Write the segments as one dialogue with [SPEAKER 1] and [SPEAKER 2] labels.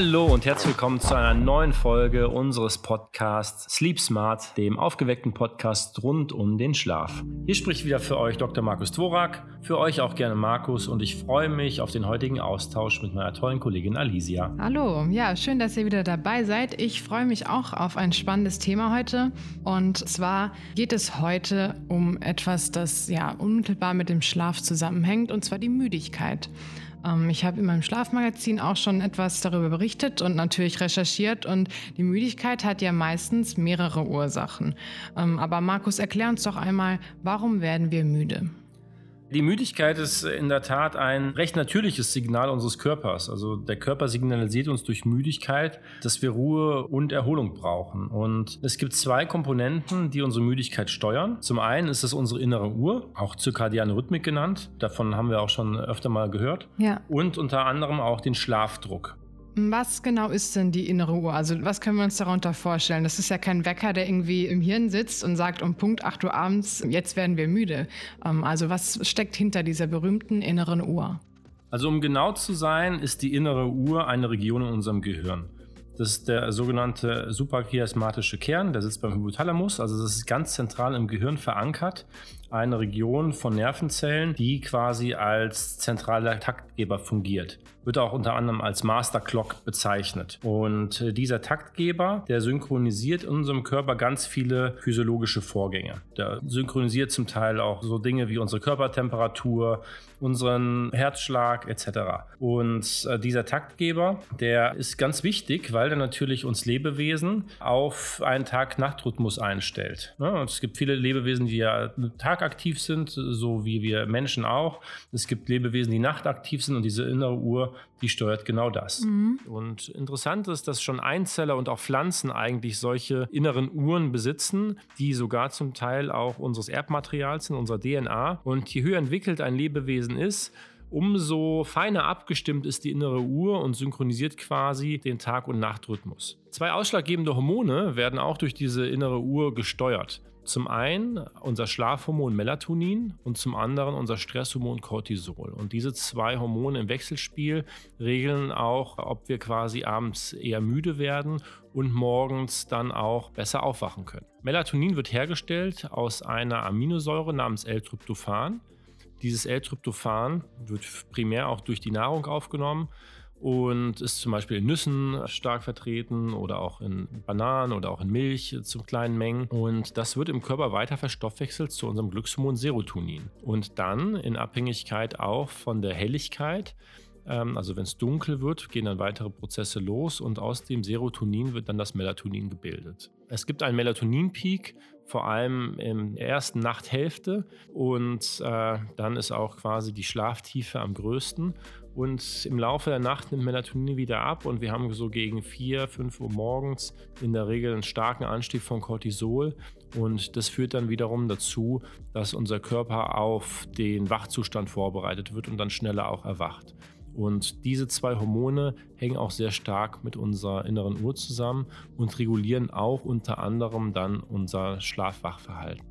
[SPEAKER 1] Hallo und herzlich willkommen zu einer neuen Folge unseres Podcasts Sleep Smart, dem aufgeweckten Podcast rund um den Schlaf. Hier spricht wieder für euch Dr. Markus Dvorak, für euch auch gerne Markus und ich freue mich auf den heutigen Austausch mit meiner tollen Kollegin Alicia.
[SPEAKER 2] Hallo, ja, schön, dass ihr wieder dabei seid. Ich freue mich auch auf ein spannendes Thema heute und zwar geht es heute um etwas, das ja unmittelbar mit dem Schlaf zusammenhängt und zwar die Müdigkeit. Ähm, ich habe in meinem Schlafmagazin auch schon etwas darüber berichtet und natürlich recherchiert. Und die Müdigkeit hat ja meistens mehrere Ursachen. Ähm, aber Markus, erklär uns doch einmal, warum werden wir müde?
[SPEAKER 1] Die Müdigkeit ist in der Tat ein recht natürliches Signal unseres Körpers. Also der Körper signalisiert uns durch Müdigkeit, dass wir Ruhe und Erholung brauchen. Und es gibt zwei Komponenten, die unsere Müdigkeit steuern. Zum einen ist es unsere innere Uhr, auch zirkadiane Rhythmik genannt. Davon haben wir auch schon öfter mal gehört. Ja. Und unter anderem auch den Schlafdruck.
[SPEAKER 2] Was genau ist denn die innere Uhr? Also was können wir uns darunter vorstellen? Das ist ja kein Wecker, der irgendwie im Hirn sitzt und sagt um Punkt 8 Uhr abends, jetzt werden wir müde. Ähm, also was steckt hinter dieser berühmten inneren Uhr?
[SPEAKER 1] Also um genau zu sein, ist die innere Uhr eine Region in unserem Gehirn. Das ist der sogenannte suprachiasmatische Kern, der sitzt beim Hypothalamus, also das ist ganz zentral im Gehirn verankert eine Region von Nervenzellen, die quasi als zentraler Taktgeber fungiert. Wird auch unter anderem als Master Clock bezeichnet. Und äh, dieser Taktgeber, der synchronisiert in unserem Körper ganz viele physiologische Vorgänge. Der synchronisiert zum Teil auch so Dinge wie unsere Körpertemperatur, unseren Herzschlag etc. Und äh, dieser Taktgeber, der ist ganz wichtig, weil der natürlich uns Lebewesen auf einen Tag-Nacht-Rhythmus einstellt. Ja, und es gibt viele Lebewesen, die ja Tag tagaktiv sind, so wie wir Menschen auch. Es gibt Lebewesen, die nachtaktiv sind und diese innere Uhr, die steuert genau das. Mhm. Und interessant ist, dass schon Einzeller und auch Pflanzen eigentlich solche inneren Uhren besitzen, die sogar zum Teil auch unseres Erbmaterials sind, unserer DNA. Und je höher entwickelt ein Lebewesen ist, umso feiner abgestimmt ist die innere Uhr und synchronisiert quasi den Tag- und Nachtrhythmus. Zwei ausschlaggebende Hormone werden auch durch diese innere Uhr gesteuert. Zum einen unser Schlafhormon Melatonin und zum anderen unser Stresshormon Cortisol. Und diese zwei Hormone im Wechselspiel regeln auch, ob wir quasi abends eher müde werden und morgens dann auch besser aufwachen können. Melatonin wird hergestellt aus einer Aminosäure namens L-Tryptophan. Dieses L-Tryptophan wird primär auch durch die Nahrung aufgenommen und ist zum Beispiel in Nüssen stark vertreten oder auch in Bananen oder auch in Milch zu kleinen Mengen. Und das wird im Körper weiter verstoffwechselt zu unserem Glückshormon Serotonin. Und dann in Abhängigkeit auch von der Helligkeit ähm, also wenn es dunkel wird, gehen dann weitere Prozesse los und aus dem Serotonin wird dann das Melatonin gebildet. Es gibt einen Melatonin-Peak, vor allem in der ersten Nachthälfte und äh, dann ist auch quasi die Schlaftiefe am größten. Und im Laufe der Nacht nimmt Melatonin wieder ab und wir haben so gegen 4, 5 Uhr morgens in der Regel einen starken Anstieg von Cortisol. Und das führt dann wiederum dazu, dass unser Körper auf den Wachzustand vorbereitet wird und dann schneller auch erwacht. Und diese zwei Hormone hängen auch sehr stark mit unserer inneren Uhr zusammen und regulieren auch unter anderem dann unser Schlafwachverhalten.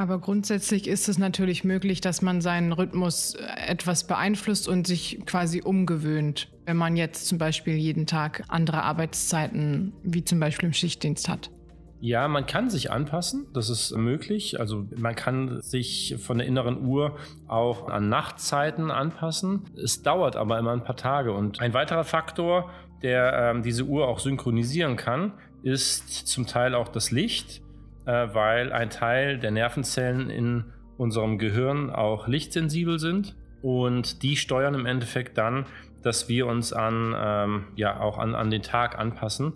[SPEAKER 2] Aber grundsätzlich ist es natürlich möglich, dass man seinen Rhythmus äh, etwas beeinflusst und sich quasi umgewöhnt, wenn man jetzt zum Beispiel jeden Tag andere Arbeitszeiten, wie zum Beispiel im Schichtdienst hat.
[SPEAKER 1] Ja, man kann sich anpassen, das ist möglich. Also man kann sich von der inneren Uhr auch an Nachtzeiten anpassen. Es dauert aber immer ein paar Tage. Und ein weiterer Faktor, der ähm, diese Uhr auch synchronisieren kann, ist zum Teil auch das Licht, weil ein Teil der Nervenzellen in unserem Gehirn auch lichtsensibel sind. Und die steuern im Endeffekt dann, dass wir uns an, ähm, ja, auch an, an den Tag anpassen.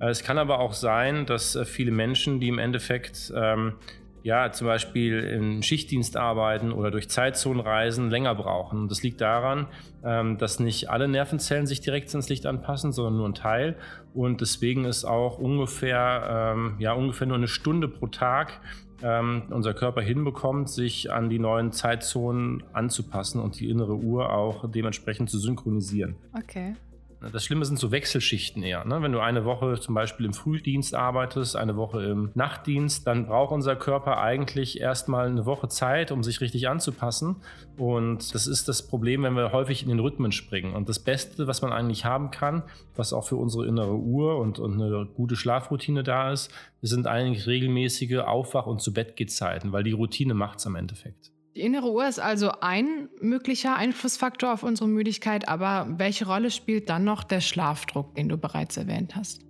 [SPEAKER 1] Äh, es kann aber auch sein, dass äh, viele Menschen, die im Endeffekt ähm, ja, zum Beispiel im Schichtdienst arbeiten oder durch Zeitzonen reisen, länger brauchen. Das liegt daran, ähm, dass nicht alle Nervenzellen sich direkt ins Licht anpassen, sondern nur ein Teil. Und deswegen ist auch ungefähr, ähm, ja, ungefähr nur eine Stunde pro Tag ähm, unser Körper hinbekommt, sich an die neuen Zeitzonen anzupassen und die innere Uhr auch dementsprechend zu synchronisieren.
[SPEAKER 2] Okay.
[SPEAKER 1] Das Schlimme sind so Wechselschichten eher. Ne? Wenn du eine Woche zum Beispiel im Frühdienst arbeitest, eine Woche im Nachtdienst, dann braucht unser Körper eigentlich erstmal eine Woche Zeit, um sich richtig anzupassen. Und das ist das Problem, wenn wir häufig in den Rhythmen springen. Und das Beste, was man eigentlich haben kann, was auch für unsere innere Uhr und, und eine gute Schlafroutine da ist, sind eigentlich regelmäßige Aufwach- und zu Bett Zeiten, weil die Routine macht es am Endeffekt.
[SPEAKER 2] Die innere Uhr ist also ein möglicher Einflussfaktor auf unsere Müdigkeit, aber welche Rolle spielt dann noch der Schlafdruck, den du bereits erwähnt hast?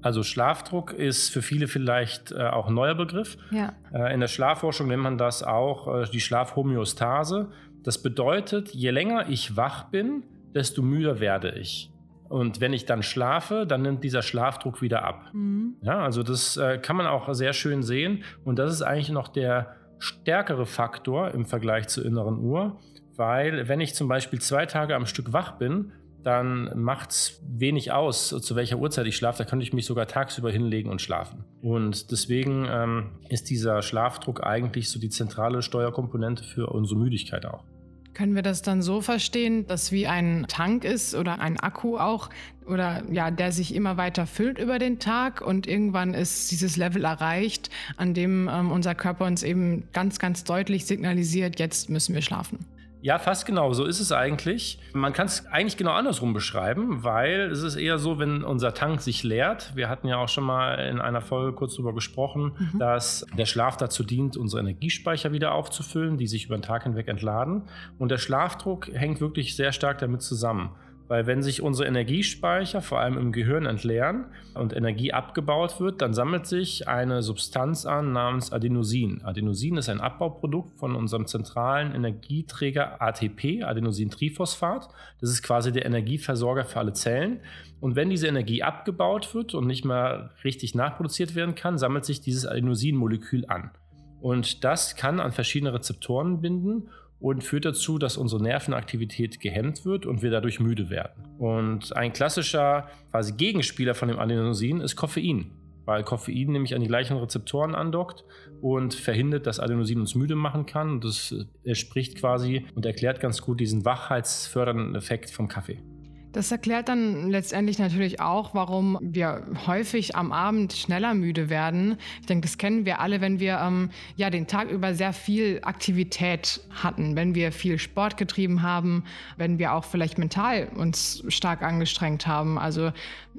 [SPEAKER 1] Also Schlafdruck ist für viele vielleicht äh, auch ein neuer Begriff. Ja. Äh, in der Schlafforschung nennt man das auch äh, die Schlafhomöostase. Das bedeutet, je länger ich wach bin, desto müder werde ich. Und wenn ich dann schlafe, dann nimmt dieser Schlafdruck wieder ab. Mhm. Ja, also das äh, kann man auch sehr schön sehen. Und das ist eigentlich noch der stärkere Faktor im Vergleich zur inneren Uhr, weil wenn ich zum Beispiel zwei Tage am Stück wach bin, dann macht es wenig aus, zu welcher Uhrzeit ich schlafe. Da könnte ich mich sogar tagsüber hinlegen und schlafen. Und deswegen ähm, ist dieser Schlafdruck eigentlich so die zentrale Steuerkomponente für unsere Müdigkeit auch.
[SPEAKER 2] Können wir das dann so verstehen, dass wie ein Tank ist oder ein Akku auch oder ja, der sich immer weiter füllt über den Tag und irgendwann ist dieses Level erreicht, an dem ähm, unser Körper uns eben ganz, ganz deutlich signalisiert, jetzt müssen wir schlafen?
[SPEAKER 1] Ja, fast genau. So ist es eigentlich. Man kann es eigentlich genau andersrum beschreiben, weil es ist eher so, wenn unser Tank sich leert. Wir hatten ja auch schon mal in einer Folge kurz darüber gesprochen, mhm. dass der Schlaf dazu dient, unsere Energiespeicher wieder aufzufüllen, die sich über den Tag hinweg entladen. Und der Schlafdruck hängt wirklich sehr stark damit zusammen. Weil wenn sich unsere Energiespeicher vor allem im Gehirn entleeren und Energie abgebaut wird, dann sammelt sich eine Substanz an namens Adenosin. Adenosin ist ein Abbauprodukt von unserem zentralen Energieträger ATP, Adenosintriphosphat. Das ist quasi der Energieversorger für alle Zellen. Und wenn diese Energie abgebaut wird und nicht mehr richtig nachproduziert werden kann, sammelt sich dieses Adenosinmolekül an. Und das kann an verschiedene Rezeptoren binden und führt dazu, dass unsere Nervenaktivität gehemmt wird und wir dadurch müde werden. Und ein klassischer quasi Gegenspieler von dem Adenosin ist Koffein, weil Koffein nämlich an die gleichen Rezeptoren andockt und verhindert, dass Adenosin uns müde machen kann. Und das spricht quasi und erklärt ganz gut diesen wachheitsfördernden Effekt vom Kaffee.
[SPEAKER 2] Das erklärt dann letztendlich natürlich auch, warum wir häufig am Abend schneller müde werden. Ich denke, das kennen wir alle, wenn wir ähm, ja den Tag über sehr viel Aktivität hatten, wenn wir viel Sport getrieben haben, wenn wir auch vielleicht mental uns stark angestrengt haben. Also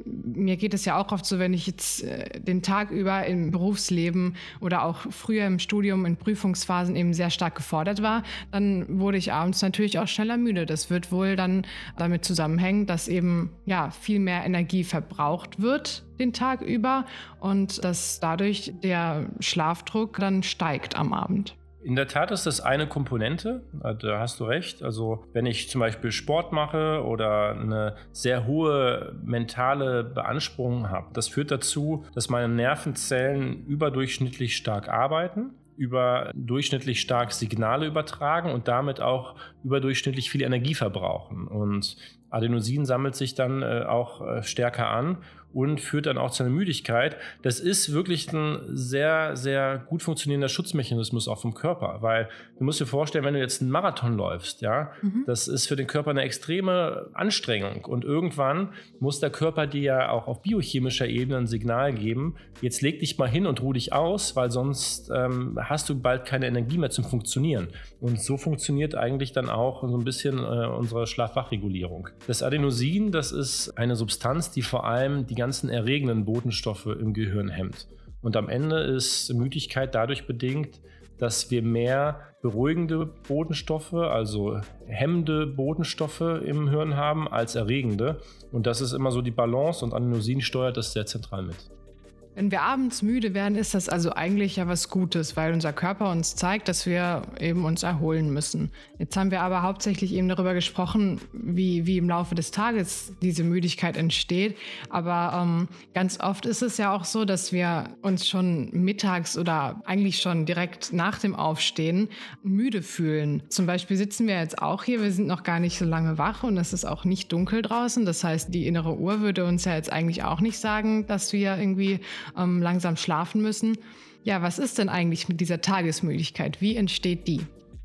[SPEAKER 2] mir geht es ja auch oft so, wenn ich jetzt äh, den Tag über im Berufsleben oder auch früher im Studium in Prüfungsphasen eben sehr stark gefordert war, dann wurde ich abends natürlich auch schneller müde. Das wird wohl dann damit zusammenhängen, dass eben ja viel mehr Energie verbraucht wird den Tag über und dass dadurch der Schlafdruck dann steigt am Abend.
[SPEAKER 1] In der Tat ist das eine Komponente, äh, da hast du recht. Also wenn ich zum Beispiel Sport mache oder eine sehr hohe mentale Beanspruchung habe, das führt dazu, dass meine Nervenzellen überdurchschnittlich stark arbeiten überdurchschnittlich stark Signale übertragen und damit auch überdurchschnittlich viel Energie verbrauchen. Und Adenosin sammelt sich dann äh, auch äh, stärker an und führt dann auch zu einer Müdigkeit. Das ist wirklich ein sehr, sehr gut funktionierender Schutzmechanismus auch vom Körper, weil du musst dir vorstellen, wenn du jetzt einen Marathon läufst, ja, mhm. das ist für den Körper eine extreme Anstrengung und irgendwann muss der Körper dir ja auch auf biochemischer Ebene ein Signal geben, jetzt leg dich mal hin und ruh dich aus, weil sonst ähm, hast du bald keine Energie mehr zum Funktionieren. Und so funktioniert eigentlich dann auch so ein bisschen äh, unsere Schlafwachregulierung. Das Adenosin, das ist eine Substanz, die vor allem die ganzen erregenden Botenstoffe im Gehirn hemmt. Und am Ende ist Müdigkeit dadurch bedingt, dass wir mehr beruhigende Botenstoffe, also hemmende Botenstoffe im Hirn haben als erregende. Und das ist immer so die Balance und Adenosin steuert das sehr zentral mit.
[SPEAKER 2] Wenn wir abends müde werden, ist das also eigentlich ja was Gutes, weil unser Körper uns zeigt, dass wir eben uns erholen müssen. Jetzt haben wir aber hauptsächlich eben darüber gesprochen, wie, wie im Laufe des Tages diese Müdigkeit entsteht. Aber ähm, ganz oft ist es ja auch so, dass wir uns schon mittags oder eigentlich schon direkt nach dem Aufstehen müde fühlen. Zum Beispiel sitzen wir jetzt auch hier, wir sind noch gar nicht so lange wach und es ist auch nicht dunkel draußen. Das heißt, die innere Uhr würde uns ja jetzt eigentlich auch nicht sagen, dass wir irgendwie ähm, langsam schlafen müssen. Ja, was ist denn eigentlich mit dieser Tagesmüdigkeit? Wie entsteht die?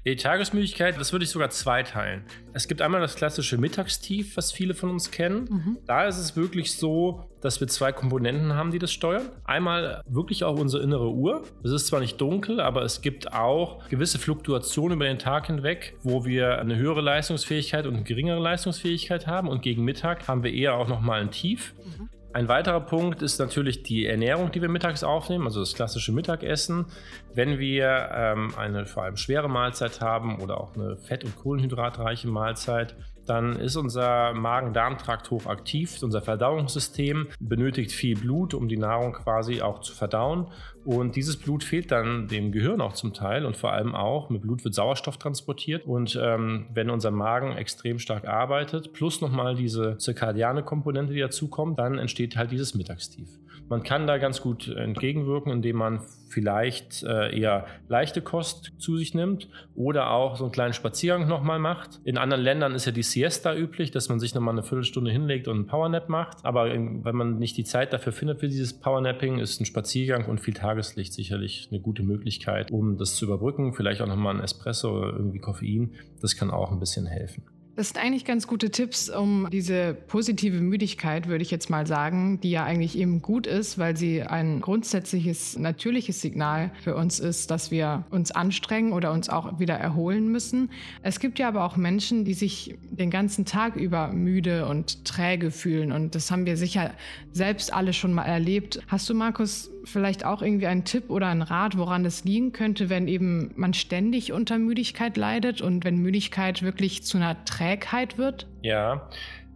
[SPEAKER 1] Die Tagesmüdigkeit, das würde ich sogar zweiteilen. Es gibt einmal das klassische Mittagstief, was viele von uns kennen. Mhm. Da ist es wirklich so, dass wir zwei Komponenten haben, die das steuern. Einmal wirklich auch unsere innere Uhr. Es ist zwar nicht dunkel, aber es gibt auch gewisse Fluktuationen über den Tag hinweg, wo wir eine höhere Leistungsfähigkeit und eine geringere Leistungsfähigkeit haben. Und gegen Mittag haben wir eher auch nochmal ein Tief. Mhm. Ein weiterer Punkt ist natürlich die Ernährung, die wir mittags aufnehmen, also das klassische Mittagessen. Wenn wir ähm, eine vor allem schwere Mahlzeit haben oder auch eine fett- und kohlenhydratreiche Mahlzeit, dann ist unser Magen-Darm-Trakt hochaktiv. Unser Verdauungssystem benötigt viel Blut, um die Nahrung quasi auch zu verdauen. Und dieses Blut fehlt dann dem Gehirn auch zum Teil und vor allem auch mit Blut wird Sauerstoff transportiert. Und ähm, wenn unser Magen extrem stark arbeitet, plus nochmal diese zirkadiane Komponente, die dazukommt, dann entsteht halt dieses Mittagstief. Man kann da ganz gut entgegenwirken, indem man vielleicht äh, eher leichte Kost zu sich nimmt oder auch so einen kleinen Spaziergang nochmal macht. In anderen Ländern ist ja die Siesta üblich, dass man sich nochmal eine Viertelstunde hinlegt und einen Powernap macht. Aber wenn man nicht die Zeit dafür findet für dieses Powernapping, ist ein Spaziergang und viel Tageslicht sicherlich eine gute Möglichkeit, um das zu überbrücken. Vielleicht auch nochmal ein Espresso oder irgendwie Koffein. Das kann auch ein bisschen helfen.
[SPEAKER 2] Das sind eigentlich ganz gute Tipps, um diese positive Müdigkeit, würde ich jetzt mal sagen, die ja eigentlich eben gut ist, weil sie ein grundsätzliches, natürliches Signal für uns ist, dass wir uns anstrengen oder uns auch wieder erholen müssen. Es gibt ja aber auch Menschen, die sich den ganzen Tag über müde und träge fühlen und das haben wir sicher selbst alle schon mal erlebt. Hast du, Markus, vielleicht auch irgendwie einen Tipp oder einen Rat, woran das liegen könnte, wenn eben man ständig unter Müdigkeit leidet und wenn Müdigkeit wirklich zu einer Trägheit wird?
[SPEAKER 1] Ja,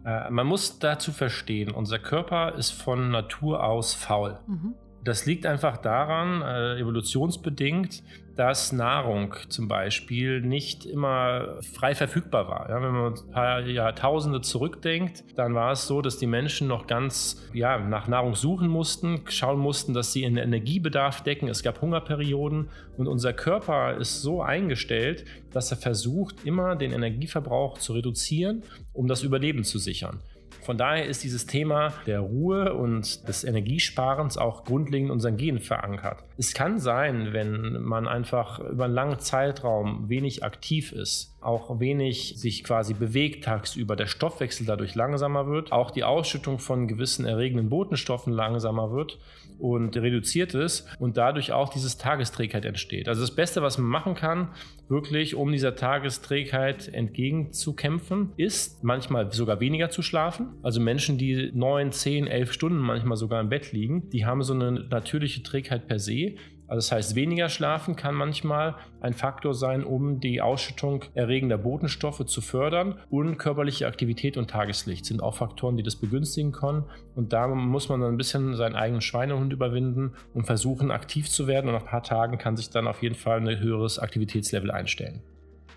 [SPEAKER 1] äh, man muss dazu verstehen, unser Körper ist von Natur aus faul. Mhm. Das liegt einfach daran, äh, evolutionsbedingt, dass Nahrung zum Beispiel nicht immer frei verfügbar war. Ja, wenn man ein paar Jahrtausende zurückdenkt, dann war es so, dass die Menschen noch ganz ja, nach Nahrung suchen mussten, schauen mussten, dass sie ihren Energiebedarf decken. Es gab Hungerperioden und unser Körper ist so eingestellt, dass er versucht, immer den Energieverbrauch zu reduzieren, um das Überleben zu sichern. Von daher ist dieses Thema der Ruhe und des Energiesparens auch grundlegend in unseren Genen verankert. Es kann sein, wenn man einfach über einen langen Zeitraum wenig aktiv ist, auch wenig sich quasi bewegt tagsüber, der Stoffwechsel dadurch langsamer wird, auch die Ausschüttung von gewissen erregenden Botenstoffen langsamer wird und reduziert ist und dadurch auch dieses Tagesträgheit entsteht. Also das Beste, was man machen kann, wirklich um dieser Tagesträgheit entgegenzukämpfen, ist manchmal sogar weniger zu schlafen. Also Menschen, die neun, zehn, elf Stunden manchmal sogar im Bett liegen, die haben so eine natürliche Trägheit per se. Also das heißt, weniger schlafen kann manchmal ein Faktor sein, um die Ausschüttung erregender Botenstoffe zu fördern. Und körperliche Aktivität und Tageslicht sind auch Faktoren, die das begünstigen können. Und da muss man dann ein bisschen seinen eigenen Schweinehund überwinden und versuchen, aktiv zu werden. Und nach ein paar Tagen kann sich dann auf jeden Fall ein höheres Aktivitätslevel einstellen.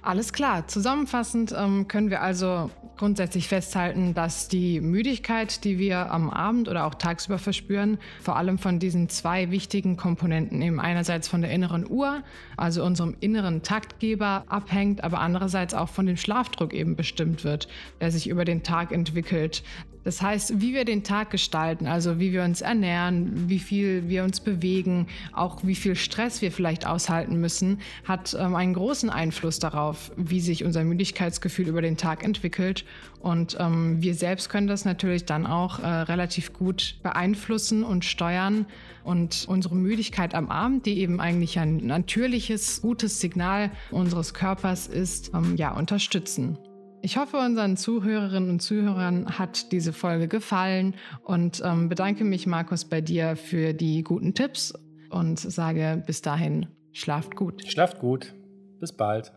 [SPEAKER 2] Alles klar. Zusammenfassend ähm, können wir also grundsätzlich festhalten, dass die Müdigkeit, die wir am Abend oder auch tagsüber verspüren, vor allem von diesen zwei wichtigen Komponenten, eben einerseits von der inneren Uhr, also unserem inneren Taktgeber abhängt, aber andererseits auch von dem Schlafdruck eben bestimmt wird, der sich über den Tag entwickelt. Das heißt, wie wir den Tag gestalten, also wie wir uns ernähren, wie viel wir uns bewegen, auch wie viel Stress wir vielleicht aushalten müssen, hat ähm, einen großen Einfluss darauf, wie sich unser Müdigkeitsgefühl über den Tag entwickelt. Und ähm, wir selbst können das natürlich dann auch äh, relativ gut beeinflussen und steuern und unsere Müdigkeit am Abend, die eben eigentlich ein natürliches, gutes Signal unseres Körpers ist, ähm, ja, unterstützen. Ich hoffe, unseren Zuhörerinnen und Zuhörern hat diese Folge gefallen und ähm, bedanke mich, Markus, bei dir für die guten Tipps und sage bis dahin, schlaft gut.
[SPEAKER 1] Schlaft gut. Bis bald.